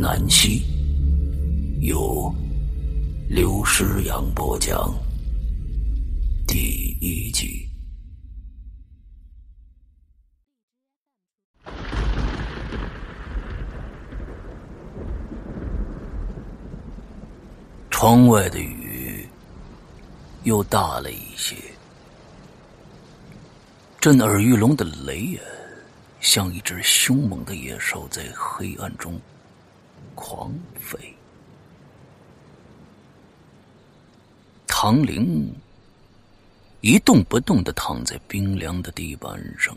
南溪，由刘诗阳播讲，第一集。窗外的雨又大了一些，震耳欲聋的雷啊，像一只凶猛的野兽在黑暗中狂吠。唐玲一动不动的躺在冰凉的地板上，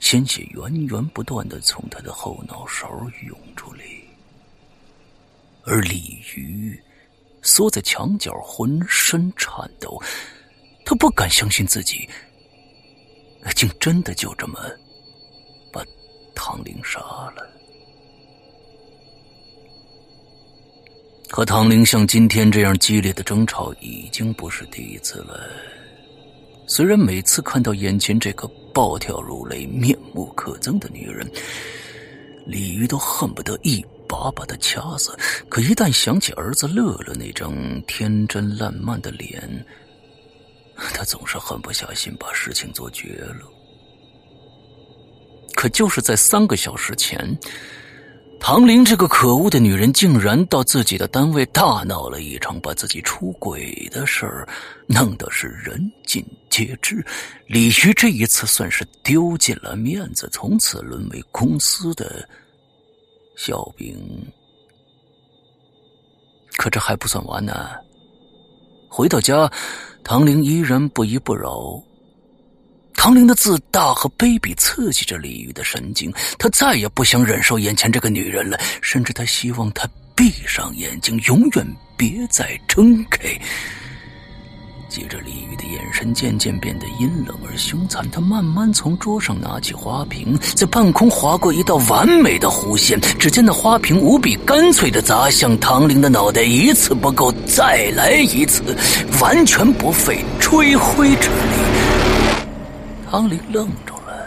鲜血源源不断的从他的后脑勺涌出来，而鲤鱼。缩在墙角，浑身颤抖。他不敢相信自己，竟真的就这么把唐玲杀了。和唐玲像今天这样激烈的争吵已经不是第一次了。虽然每次看到眼前这个暴跳如雷、面目可憎的女人，李鱼都恨不得一。把把她掐死，可一旦想起儿子乐乐那张天真烂漫的脸，他总是狠不下心把事情做绝了。可就是在三个小时前，唐玲这个可恶的女人竟然到自己的单位大闹了一场，把自己出轨的事儿弄得是人尽皆知。李旭这一次算是丢尽了面子，从此沦为公司的。小兵，可这还不算完呢。回到家，唐玲依然不依不饶。唐玲的自大和卑鄙刺激着李玉的神经，他再也不想忍受眼前这个女人了，甚至他希望她闭上眼睛，永远别再睁开。接着，李玉的眼神渐渐变得阴冷而凶残。他慢慢从桌上拿起花瓶，在半空划过一道完美的弧线。只见那花瓶无比干脆的砸向唐玲的脑袋，一次不够，再来一次，完全不费吹灰之力。唐玲愣住了，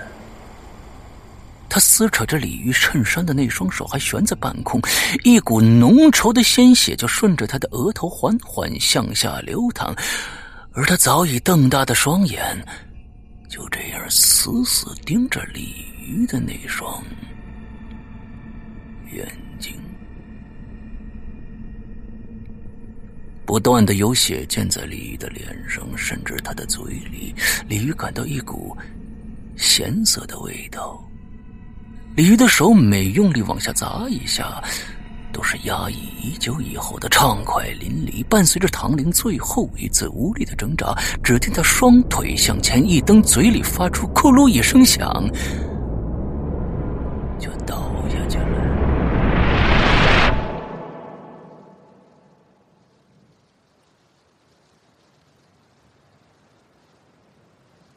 他撕扯着鲤鱼衬衫的那双手还悬在半空，一股浓稠的鲜血就顺着他的额头缓缓向下流淌。而他早已瞪大的双眼，就这样死死盯着鲤鱼的那双眼不断的有血溅在鲤鱼的脸上，甚至他的嘴里。鲤鱼感到一股咸涩的味道。鲤鱼的手每用力往下砸一下。都是压抑已久以后的畅快淋漓，伴随着唐玲最后一次无力的挣扎，只听他双腿向前一蹬，嘴里发出“咕噜”一声响，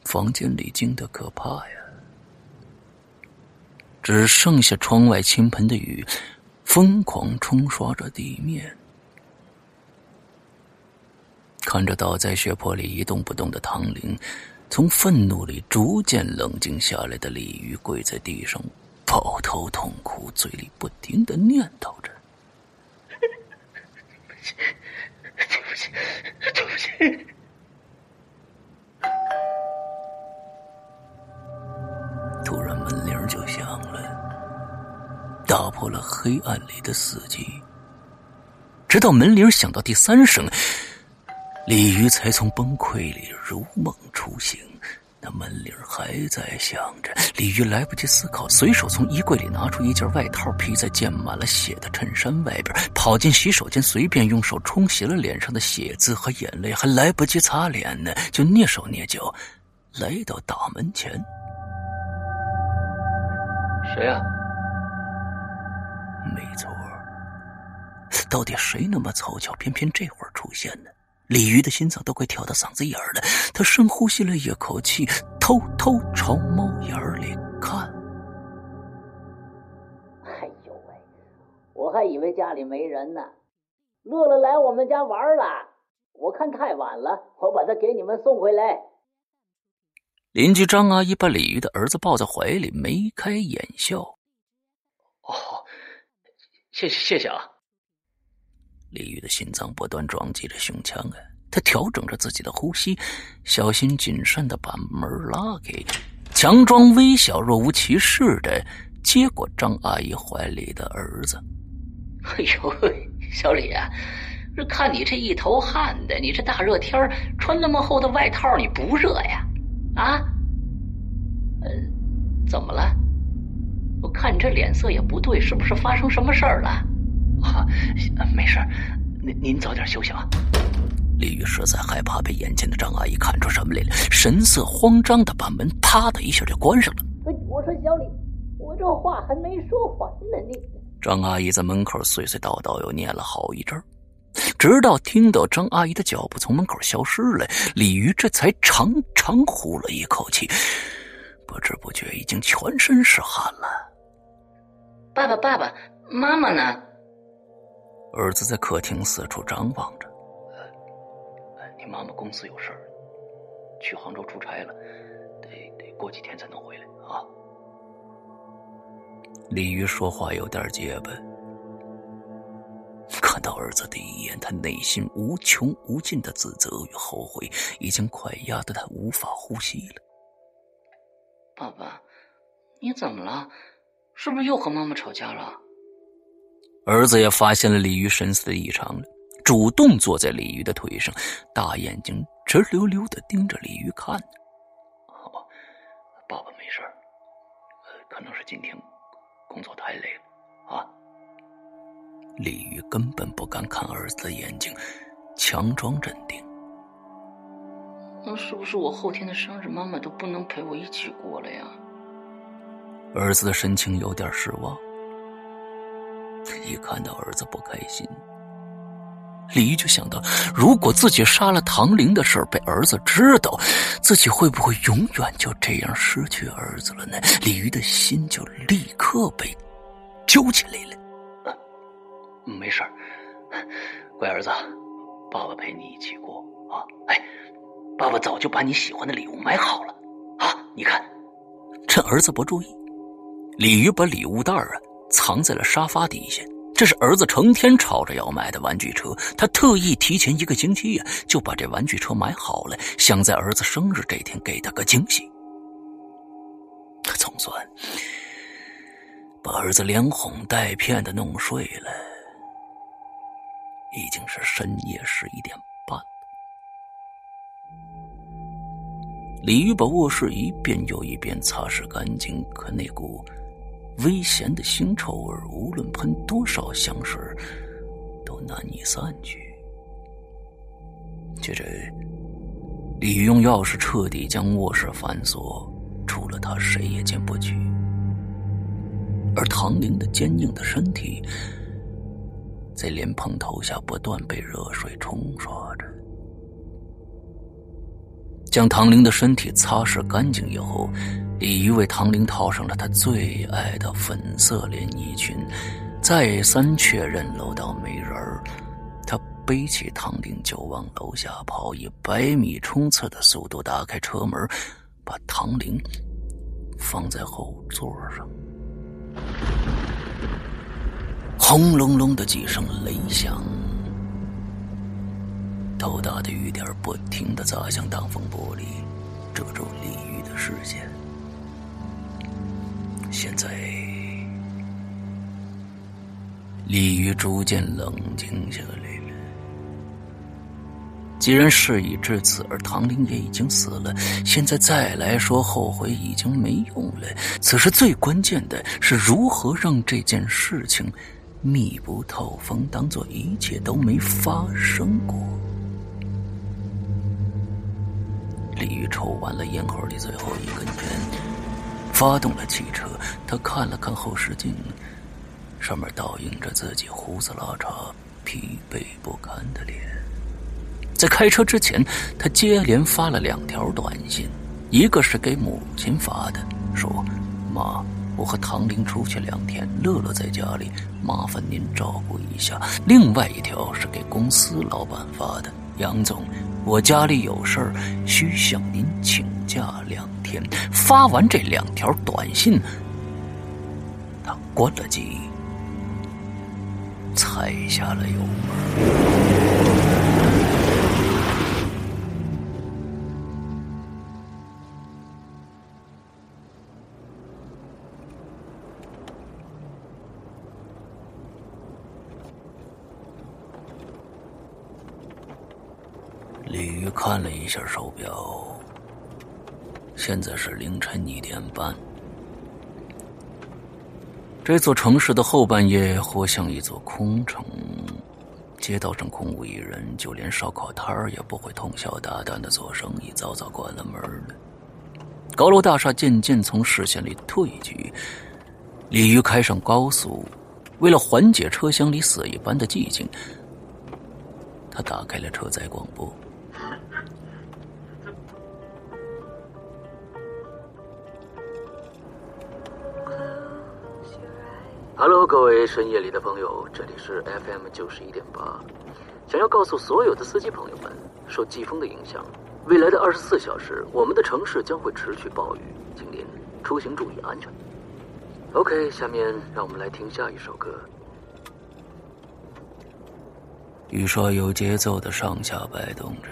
房间里静得可怕呀，只剩下窗外倾盆的雨。疯狂冲刷着地面，看着倒在血泊里一动不动的唐玲，从愤怒里逐渐冷静下来的鲤鱼跪在地上，抱头痛哭，嘴里不停的念叨着：“对不起，对不起，对不起。”打破了黑暗里的死寂，直到门铃响到第三声，鲤鱼才从崩溃里如梦初醒。那门铃还在响着，鲤鱼来不及思考，随手从衣柜里拿出一件外套，披在溅满了血的衬衫外边，跑进洗手间，随便用手冲洗了脸上的血渍和眼泪，还来不及擦脸呢，就蹑手蹑脚来到大门前。谁呀？没错到底谁那么凑巧，偏偏这会儿出现呢？鲤鱼的心脏都快跳到嗓子眼儿了，他深呼吸了一口气，偷偷朝猫眼里看。哎呦喂，我还以为家里没人呢。乐乐来我们家玩了，我看太晚了，我把他给你们送回来。邻居张阿姨把鲤鱼的儿子抱在怀里，眉开眼笑。哦，谢谢谢谢啊！李玉的心脏不断撞击着胸腔啊，他调整着自己的呼吸，小心谨慎的把门拉开，强装微笑，若无其事的接过张阿姨怀里的儿子。哎呦，小李啊，这看你这一头汗的，你这大热天穿那么厚的外套，你不热呀？啊？呃，怎么了？我看你这脸色也不对，是不是发生什么事儿了？啊，没事您您早点休息吧。李玉实在害怕被眼前的张阿姨看出什么来了，神色慌张的把门啪的一下就关上了。我说小李，我这话还没说完呢，你。张阿姨在门口碎碎叨叨又念了好一阵儿，直到听到张阿姨的脚步从门口消失了，李鱼这才长长呼了一口气，不知不觉已经全身是汗了。爸爸，爸爸妈妈呢？儿子在客厅四处张望着。你妈妈公司有事儿，去杭州出差了，得得过几天才能回来啊。李鱼说话有点结巴。看到儿子第一眼，他内心无穷无尽的自责与后悔，已经快压得他无法呼吸了。爸爸，你怎么了？是不是又和妈妈吵架了？儿子也发现了李鱼神色的异常了，主动坐在李鱼的腿上，大眼睛直溜溜的盯着李鱼看。哦，爸爸没事可能是今天工作太累了啊。李鱼根本不敢看儿子的眼睛，强装镇定。那是不是我后天的生日，妈妈都不能陪我一起过了呀？儿子的神情有点失望。一看到儿子不开心，李玉就想到，如果自己杀了唐玲的事被儿子知道，自己会不会永远就这样失去儿子了呢？李玉的心就立刻被揪起来了。没事乖儿子，爸爸陪你一起过啊！哎，爸爸早就把你喜欢的礼物买好了啊！你看，趁儿子不注意，李鱼把礼物袋啊藏在了沙发底下。这是儿子成天吵着要买的玩具车，他特意提前一个星期呀就把这玩具车买好了，想在儿子生日这天给他个惊喜。他总算把儿子连哄带骗的弄睡了。已经是深夜十一点半了。李玉把卧室一遍又一遍擦拭干净，可那股危险的腥臭味，无论喷多少香水，都难以散去。接着，李用钥匙彻底将卧室反锁，除了他，谁也进不去。而唐玲的坚硬的身体。在莲蓬头下不断被热水冲刷着，将唐玲的身体擦拭干净以后，李鱼为唐玲套上了她最爱的粉色连衣裙，再三确认楼道没人儿，他背起唐玲就往楼下跑，以百米冲刺的速度打开车门，把唐玲放在后座上。轰隆隆的几声雷响，豆大的雨点不停的砸向挡风玻璃，遮住李玉的视线。现在，李玉逐渐冷静下来了。既然事已至此，而唐玲也已经死了，现在再来说后悔已经没用了。此时最关键的是如何让这件事情。密不透风，当做一切都没发生过。李玉抽完了烟盒里最后一根烟，发动了汽车。他看了看后视镜，上面倒映着自己胡子拉碴、疲惫不堪的脸。在开车之前，他接连发了两条短信，一个是给母亲发的，说：“妈，我和唐玲出去两天，乐乐在家里，麻烦您照顾一下。”另外一条是给公司老板发的：“杨总，我家里有事儿，需向您请假两天。”发完这两条短信，他关了机，踩下了油门。李玉看了一下手表，现在是凌晨一点半。这座城市的后半夜活像一座空城，街道上空无一人，就连烧烤摊儿也不会通宵达旦的做生意，早早关了门了。高楼大厦渐渐从视线里退去，李玉开上高速，为了缓解车厢里死一般的寂静，他打开了车载广播。Hello，各位深夜里的朋友，这里是 FM 九十一点八。想要告诉所有的司机朋友们，受季风的影响，未来的二十四小时，我们的城市将会持续暴雨，请您出行注意安全。OK，下面让我们来听下一首歌。雨刷有节奏的上下摆动着，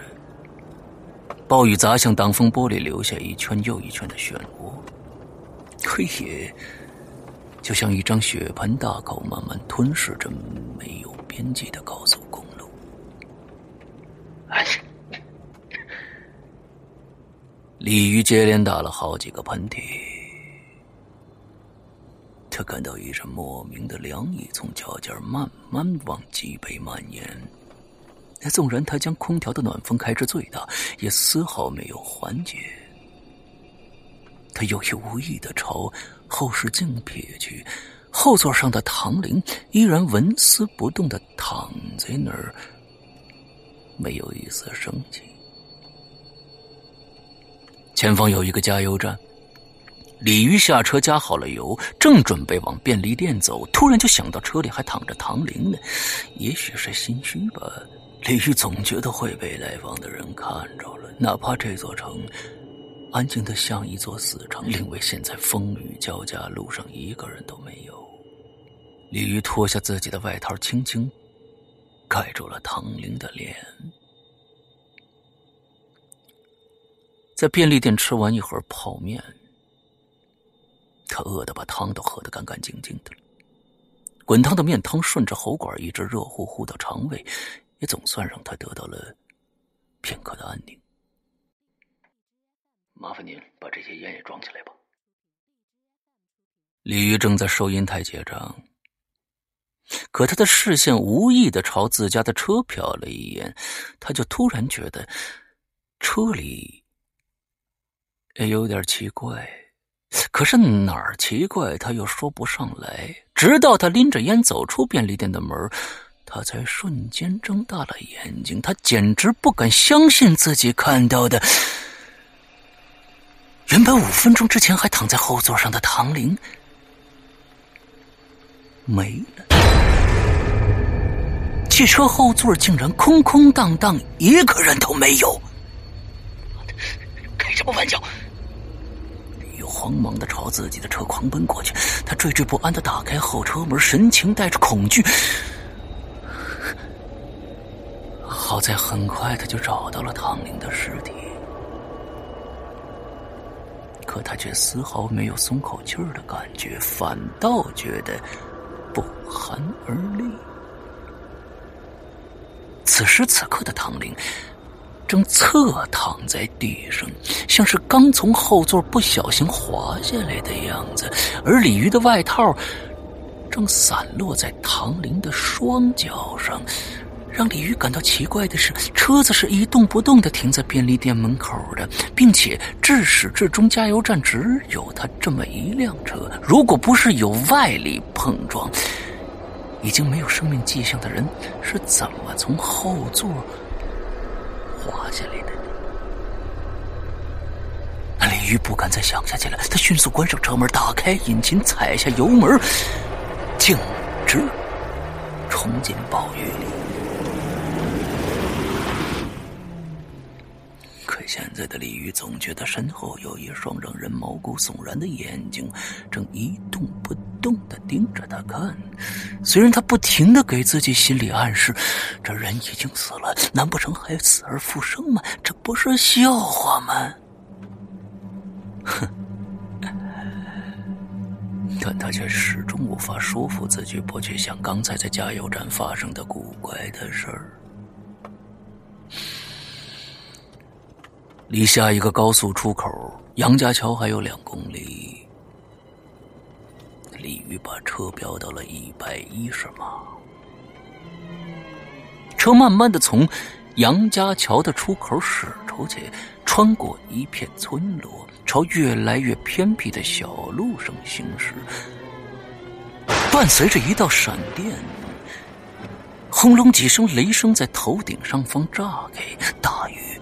暴雨砸向挡风玻璃，留下一圈又一圈的漩涡。黑夜。就像一张血盆大口，慢慢吞噬着没有边际的高速公路。哎，鲤鱼接连打了好几个喷嚏，他感到一阵莫名的凉意从脚尖慢慢往脊背蔓延。纵然他将空调的暖风开至最大，也丝毫没有缓解。他有意无意的朝。后视镜撇去，后座上的唐玲依然纹丝不动的躺在那儿，没有一丝生气。前方有一个加油站，李鱼下车加好了油，正准备往便利店走，突然就想到车里还躺着唐玲呢。也许是心虚吧，李鱼总觉得会被来访的人看着了，哪怕这座城。安静的像一座死城，因为现在风雨交加，路上一个人都没有。李玉脱下自己的外套，轻轻盖住了唐玲的脸。在便利店吃完一盒泡面，他饿得把汤都喝得干干净净的。滚烫的面汤顺着喉管一直热乎乎到肠胃，也总算让他得到了片刻的安宁。麻烦您把这些烟也装起来吧。李玉正在收银台结账，可他的视线无意的朝自家的车瞟了一眼，他就突然觉得车里也有点奇怪，可是哪儿奇怪他又说不上来。直到他拎着烟走出便利店的门，他才瞬间睁大了眼睛，他简直不敢相信自己看到的。原本五分钟之前还躺在后座上的唐玲没了，汽车后座竟然空空荡荡，一个人都没有。开什么玩笑！李慌忙的朝自己的车狂奔过去，他惴惴不安的打开后车门，神情带着恐惧。好在很快他就找到了唐玲的尸体。可他却丝毫没有松口气儿的感觉，反倒觉得不寒而栗。此时此刻的唐玲正侧躺在地上，像是刚从后座不小心滑下来的样子，而鲤鱼的外套正散落在唐玲的双脚上。让李玉感到奇怪的是，车子是一动不动的停在便利店门口的，并且至始至终加油站只有他这么一辆车。如果不是有外力碰撞，已经没有生命迹象的人是怎么从后座滑下来的？李玉不敢再想下去了，他迅速关上车门，打开引擎，踩下油门，径直冲进暴雨里。现在的李玉总觉得身后有一双让人毛骨悚然的眼睛，正一动不动的盯着他看。虽然他不停的给自己心理暗示，这人已经死了，难不成还死而复生吗？这不是笑话吗？哼，但他却始终无法说服自己不去想刚才在加油站发生的古怪的事儿。离下一个高速出口杨家桥还有两公里，李玉把车飙到了一百一十码，车慢慢的从杨家桥的出口驶出去，穿过一片村落，朝越来越偏僻的小路上行驶，伴随着一道闪电，轰隆几声雷声在头顶上方炸开，大雨。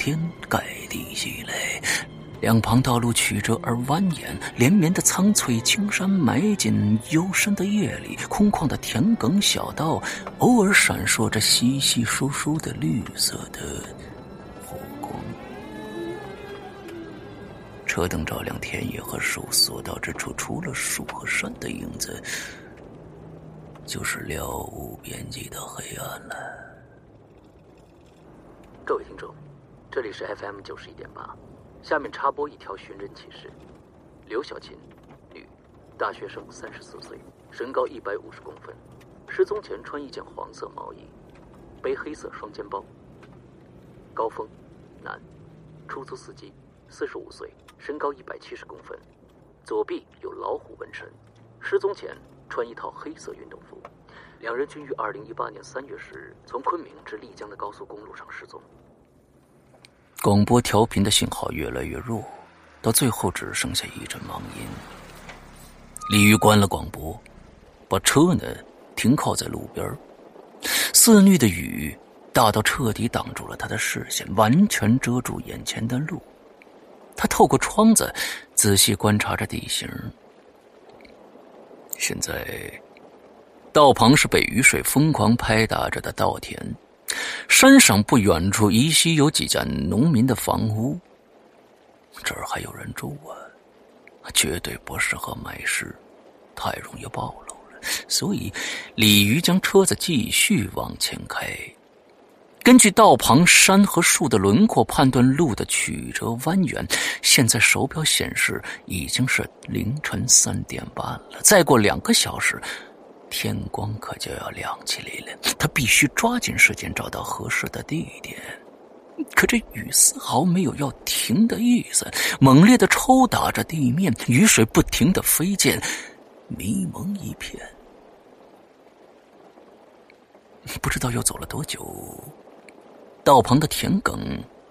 天盖地袭来，两旁道路曲折而蜿蜒，连绵的苍翠青山埋进幽深的夜里，空旷的田埂小道，偶尔闪烁着稀稀疏疏的绿色的火光。车灯照亮田野和树，所到之处，除了树和山的影子，就是了无边际的黑暗了。各位听众。这里是 FM 九十一点八，下面插播一条寻人启事：刘小琴，女，大学生，三十四岁，身高一百五十公分，失踪前穿一件黄色毛衣，背黑色双肩包。高峰，男，出租司机，四十五岁，身高一百七十公分，左臂有老虎纹身，失踪前穿一套黑色运动服。两人均于二零一八年三月十日从昆明至丽江的高速公路上失踪。广播调频的信号越来越弱，到最后只剩下一阵忙音。李玉关了广播，把车呢停靠在路边肆虐的雨大到彻底挡住了他的视线，完全遮住眼前的路。他透过窗子仔细观察着地形。现在，道旁是被雨水疯狂拍打着的稻田。山上不远处依稀有几家农民的房屋，这儿还有人住啊，绝对不适合埋尸，太容易暴露了。所以，李鱼将车子继续往前开，根据道旁山和树的轮廓判断路的曲折蜿蜒。现在手表显示已经是凌晨三点半了，再过两个小时。天光可就要亮起来了，他必须抓紧时间找到合适的地点。可这雨丝毫没有要停的意思，猛烈的抽打着地面，雨水不停的飞溅，迷蒙一片。不知道又走了多久，道旁的田埂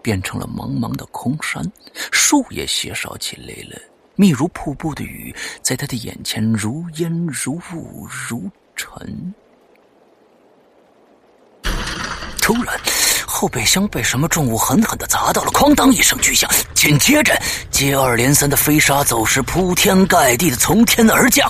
变成了茫茫的空山，树也稀少起来了。密如瀑布的雨在他的眼前如烟如雾如尘。突然，后备箱被什么重物狠狠的砸到了，哐当一声巨响，紧接着接二连三的飞沙走石铺天盖地的从天而降。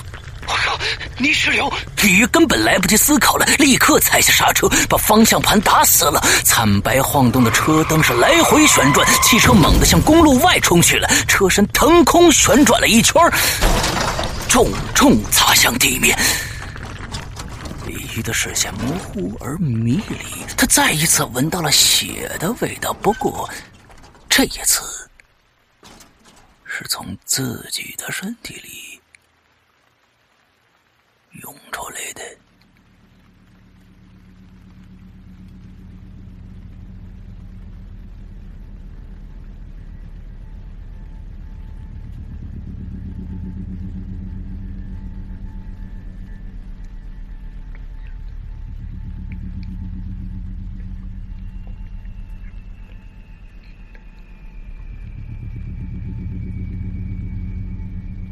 我靠！泥石流！鲤鱼根本来不及思考了，立刻踩下刹车，把方向盘打死了。惨白晃动的车灯是来回旋转，汽车猛地向公路外冲去了，车身腾空旋转了一圈，重重砸向地面。李鱼的视线模糊而迷离，他再一次闻到了血的味道，不过这一次是从自己的身体里。涌出来的。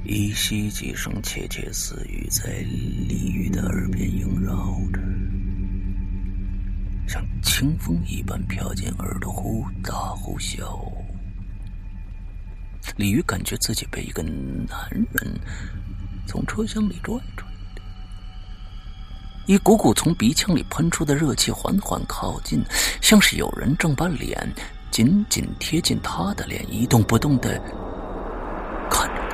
依稀几声窃窃私语在李玉的耳边萦绕着，像清风一般飘进耳朵，忽大忽小。李玉感觉自己被一个男人从车厢里拽出来，一股股从鼻腔里喷出的热气缓缓靠近，像是有人正把脸紧紧贴近他的脸，一动不动的看着。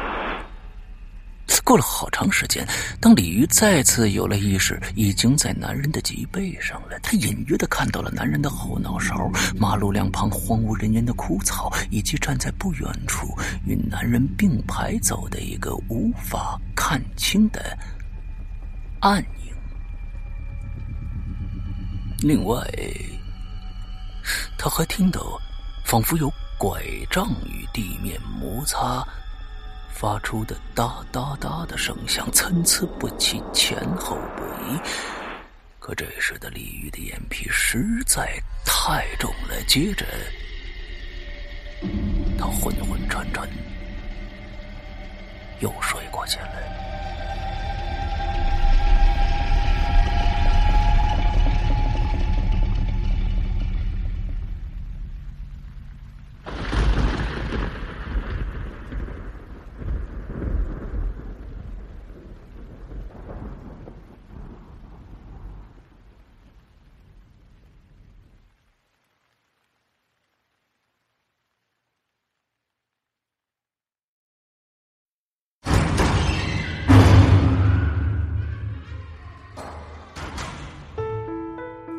过了好长时间，当鲤鱼再次有了意识，已经在男人的脊背上了。他隐约的看到了男人的后脑勺、马路两旁荒无人烟的枯草，以及站在不远处与男人并排走的一个无法看清的暗影。另外，他还听到仿佛有拐杖与地面摩擦。发出的哒哒哒的声响参差不齐，前后不一。可这时的李玉的眼皮实在太重了，接着他昏昏沉沉，又睡过去了。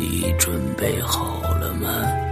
你准备好了吗？